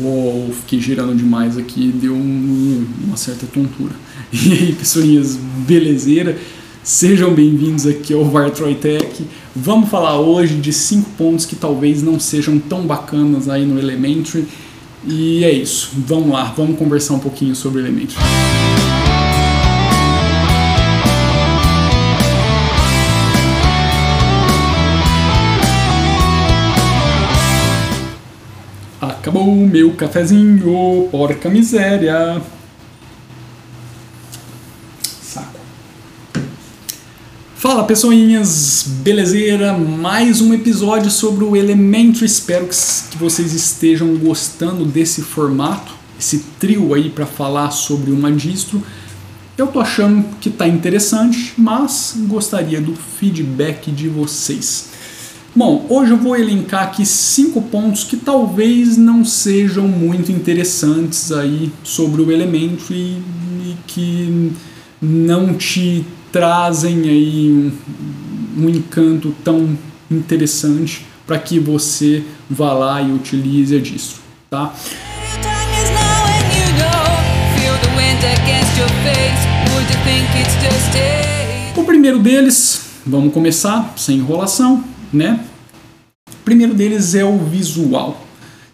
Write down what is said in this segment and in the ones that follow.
Uou, fiquei girando demais aqui, deu um, uma certa tontura. E aí, pessoinhas, belezeira? Sejam bem-vindos aqui ao Vartroy Tech. Vamos falar hoje de cinco pontos que talvez não sejam tão bacanas aí no Elementary. E é isso, vamos lá, vamos conversar um pouquinho sobre Elementary. Acabou o meu cafezinho, porca miséria. Saco. Fala pessoinhas, belezeira? Mais um episódio sobre o Elementary. Espero que vocês estejam gostando desse formato, esse trio aí para falar sobre uma distro. Eu tô achando que tá interessante, mas gostaria do feedback de vocês. Bom, hoje eu vou elencar aqui cinco pontos que talvez não sejam muito interessantes aí sobre o Elementary e que não te trazem aí um, um encanto tão interessante para que você vá lá e utilize a distro, tá? O primeiro deles, vamos começar sem enrolação, né? Primeiro deles é o visual.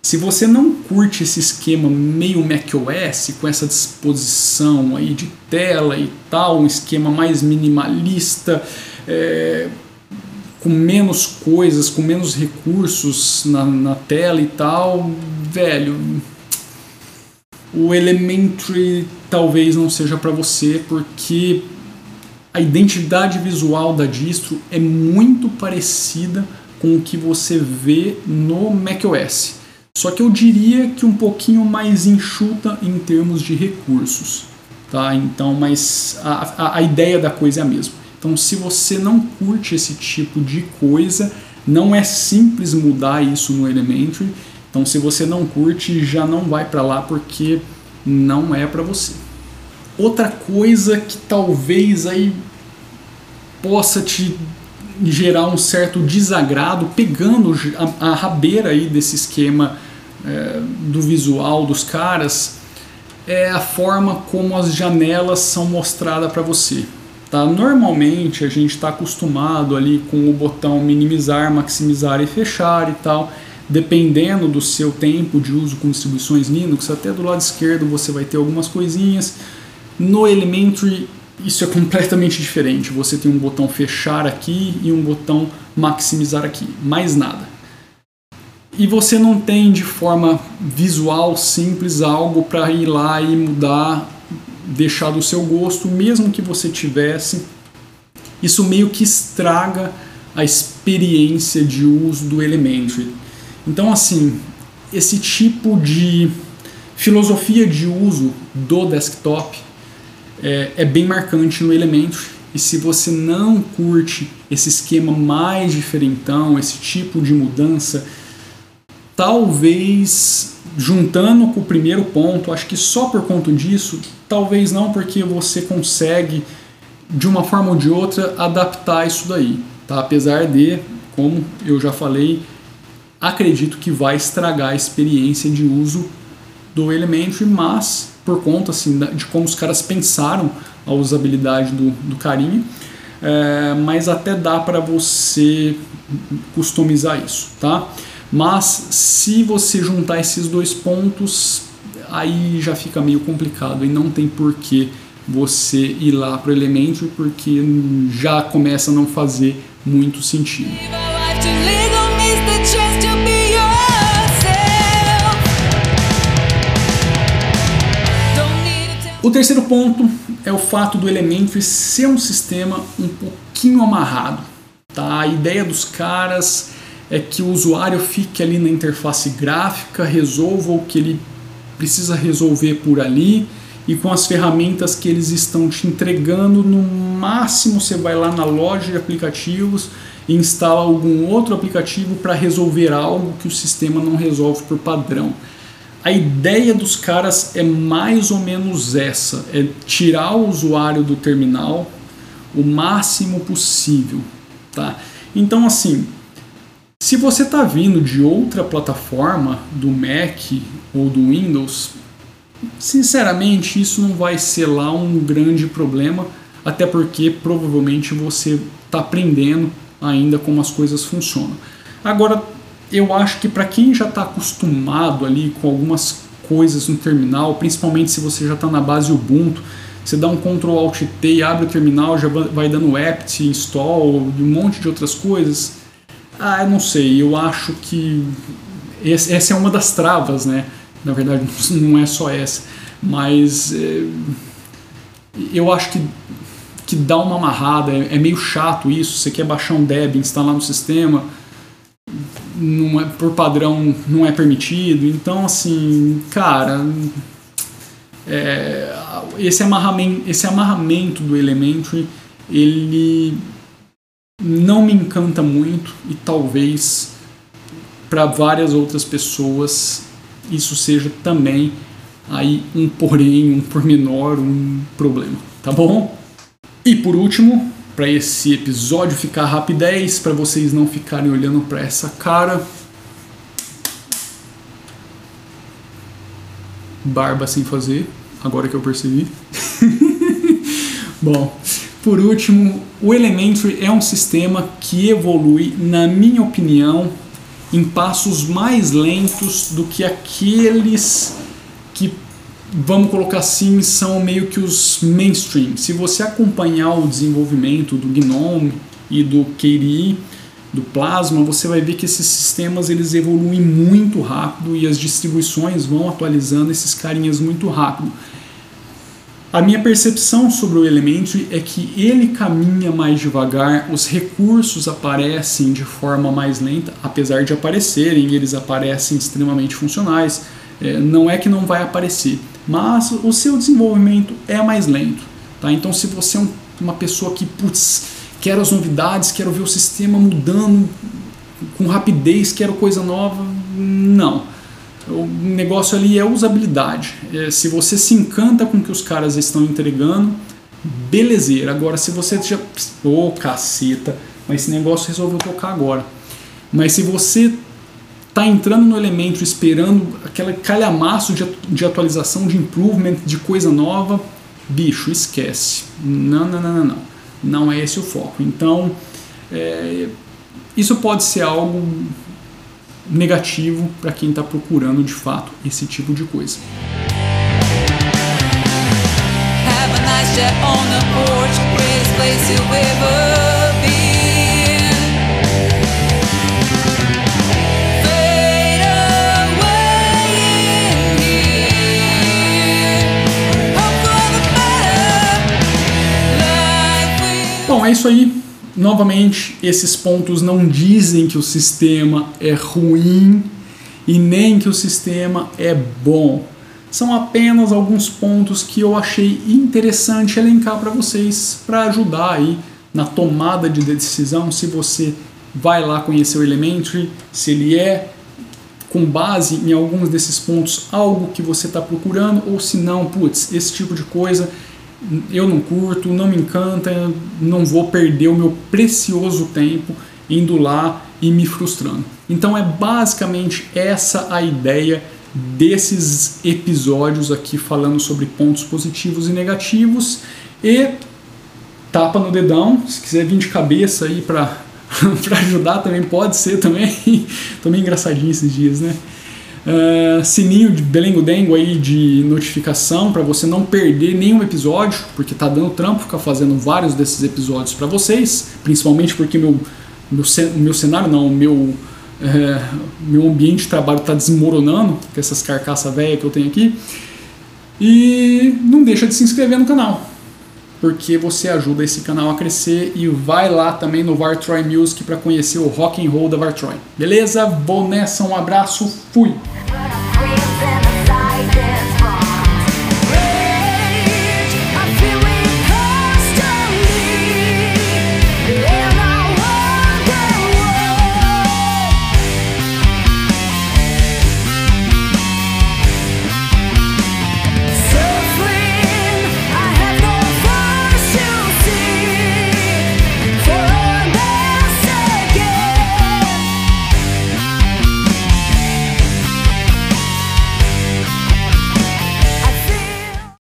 Se você não curte esse esquema meio macOS, com essa disposição aí de tela e tal, um esquema mais minimalista, é, com menos coisas, com menos recursos na, na tela e tal, velho, o Elementary talvez não seja para você, porque a identidade visual da distro é muito parecida com o que você vê no macOS. Só que eu diria que um pouquinho mais enxuta em termos de recursos. Tá? Então, mas a, a, a ideia da coisa é a mesma. Então, se você não curte esse tipo de coisa, não é simples mudar isso no Elementary. Então, se você não curte, já não vai para lá porque não é para você. Outra coisa que talvez aí possa te gerar um certo desagrado, pegando a, a rabeira aí desse esquema é, do visual dos caras, é a forma como as janelas são mostradas para você. Tá? Normalmente a gente está acostumado ali com o botão minimizar, maximizar e fechar e tal. Dependendo do seu tempo de uso com distribuições Linux, até do lado esquerdo você vai ter algumas coisinhas no Elementary isso é completamente diferente. Você tem um botão fechar aqui e um botão maximizar aqui, mais nada. E você não tem de forma visual simples algo para ir lá e mudar, deixar do seu gosto, mesmo que você tivesse. Isso meio que estraga a experiência de uso do Elementary. Então, assim, esse tipo de filosofia de uso do desktop é, é bem marcante no Elementary. E se você não curte esse esquema mais diferentão, esse tipo de mudança, talvez juntando com o primeiro ponto, acho que só por conta disso, talvez não, porque você consegue de uma forma ou de outra adaptar isso daí, tá? Apesar de, como eu já falei, acredito que vai estragar a experiência de uso do Elementary, mas por conta assim, de como os caras pensaram a usabilidade do, do carinha, é, mas até dá para você customizar isso, tá? Mas se você juntar esses dois pontos, aí já fica meio complicado e não tem porquê você ir lá para o Elementary porque já começa a não fazer muito sentido. O terceiro ponto é o fato do Elementary ser um sistema um pouquinho amarrado. Tá? A ideia dos caras é que o usuário fique ali na interface gráfica, resolva o que ele precisa resolver por ali e com as ferramentas que eles estão te entregando, no máximo você vai lá na loja de aplicativos e instala algum outro aplicativo para resolver algo que o sistema não resolve por padrão. A ideia dos caras é mais ou menos essa: é tirar o usuário do terminal o máximo possível, tá? Então, assim, se você está vindo de outra plataforma do Mac ou do Windows, sinceramente isso não vai ser lá um grande problema, até porque provavelmente você está aprendendo ainda como as coisas funcionam. Agora, eu acho que para quem já está acostumado ali com algumas coisas no terminal, principalmente se você já está na base Ubuntu, você dá um Ctrl Alt T e abre o terminal, já vai dando apt, install e um monte de outras coisas. Ah, eu não sei, eu acho que essa é uma das travas, né? Na verdade, não é só essa, mas é, eu acho que, que dá uma amarrada, é, é, meio chato isso. Você quer baixar um Debian, instalar no sistema, não é, por padrão não é permitido. Então, assim, cara, é, esse, amarramento, esse amarramento do Elementary, ele não me encanta muito e talvez para várias outras pessoas isso seja também aí um porém, um pormenor, um problema, tá bom? E por último, para esse episódio ficar rapidez, para vocês não ficarem olhando para essa cara, barba sem fazer, agora que eu percebi. Bom, por último, o Elementary é um sistema que evolui, na minha opinião, em passos mais lentos do que aqueles que, vamos colocar assim, são meio que os mainstream. Se você acompanhar o desenvolvimento do GNOME e do KDE, do Plasma, você vai ver que esses sistemas eles evoluem muito rápido e as distribuições vão atualizando esses carinhas muito rápido. A minha percepção sobre o Elementary é que ele caminha mais devagar, os recursos aparecem de forma mais lenta, apesar de aparecerem, eles aparecem extremamente funcionais. É, não é que não vai aparecer, mas o seu desenvolvimento é mais lento. Tá? Então, se você é um, uma pessoa que, putz, quero as novidades, quero ver o sistema mudando com rapidez, quero coisa nova, não o negócio ali é usabilidade. É, se você se encanta com o que os caras estão entregando, belezeira. Agora, se você já. Ô, oh, caceta, mas esse negócio resolveu tocar agora. Mas se você tá entrando no elemento esperando aquele calhamaço de, de atualização, de improvement, de coisa nova, bicho, esquece. Não, não, não, não, não. Não é esse o foco. Então, é, isso pode ser algo negativo para quem está procurando de fato esse tipo de coisa. Bom, é isso aí novamente, esses pontos não dizem que o sistema é ruim e nem que o sistema é bom. São apenas alguns pontos que eu achei interessante elencar para vocês para ajudar aí na tomada de decisão se você vai lá conhecer o Elementary, se ele é com base em alguns desses pontos algo que você está procurando ou se não, putz, esse tipo de coisa eu não curto, não me encanta, não vou perder o meu precioso tempo indo lá e me frustrando. Então é basicamente essa a ideia desses episódios aqui falando sobre pontos positivos e negativos e tapa no dedão, se quiser vir de cabeça aí para para ajudar também pode ser também. Meio engraçadinho esses dias, né? Uh, sininho de Belengo Dengo aí de notificação para você não perder nenhum episódio, porque tá dando trampo ficar fazendo vários desses episódios para vocês, principalmente porque meu, meu, meu cenário, não, meu, é, meu ambiente de trabalho está desmoronando com essas carcaças velhas que eu tenho aqui. E não deixa de se inscrever no canal, porque você ajuda esse canal a crescer e vai lá também no Vartroy Music para conhecer o rock and roll da Vartroy. Beleza? Vou nessa, um abraço, fui!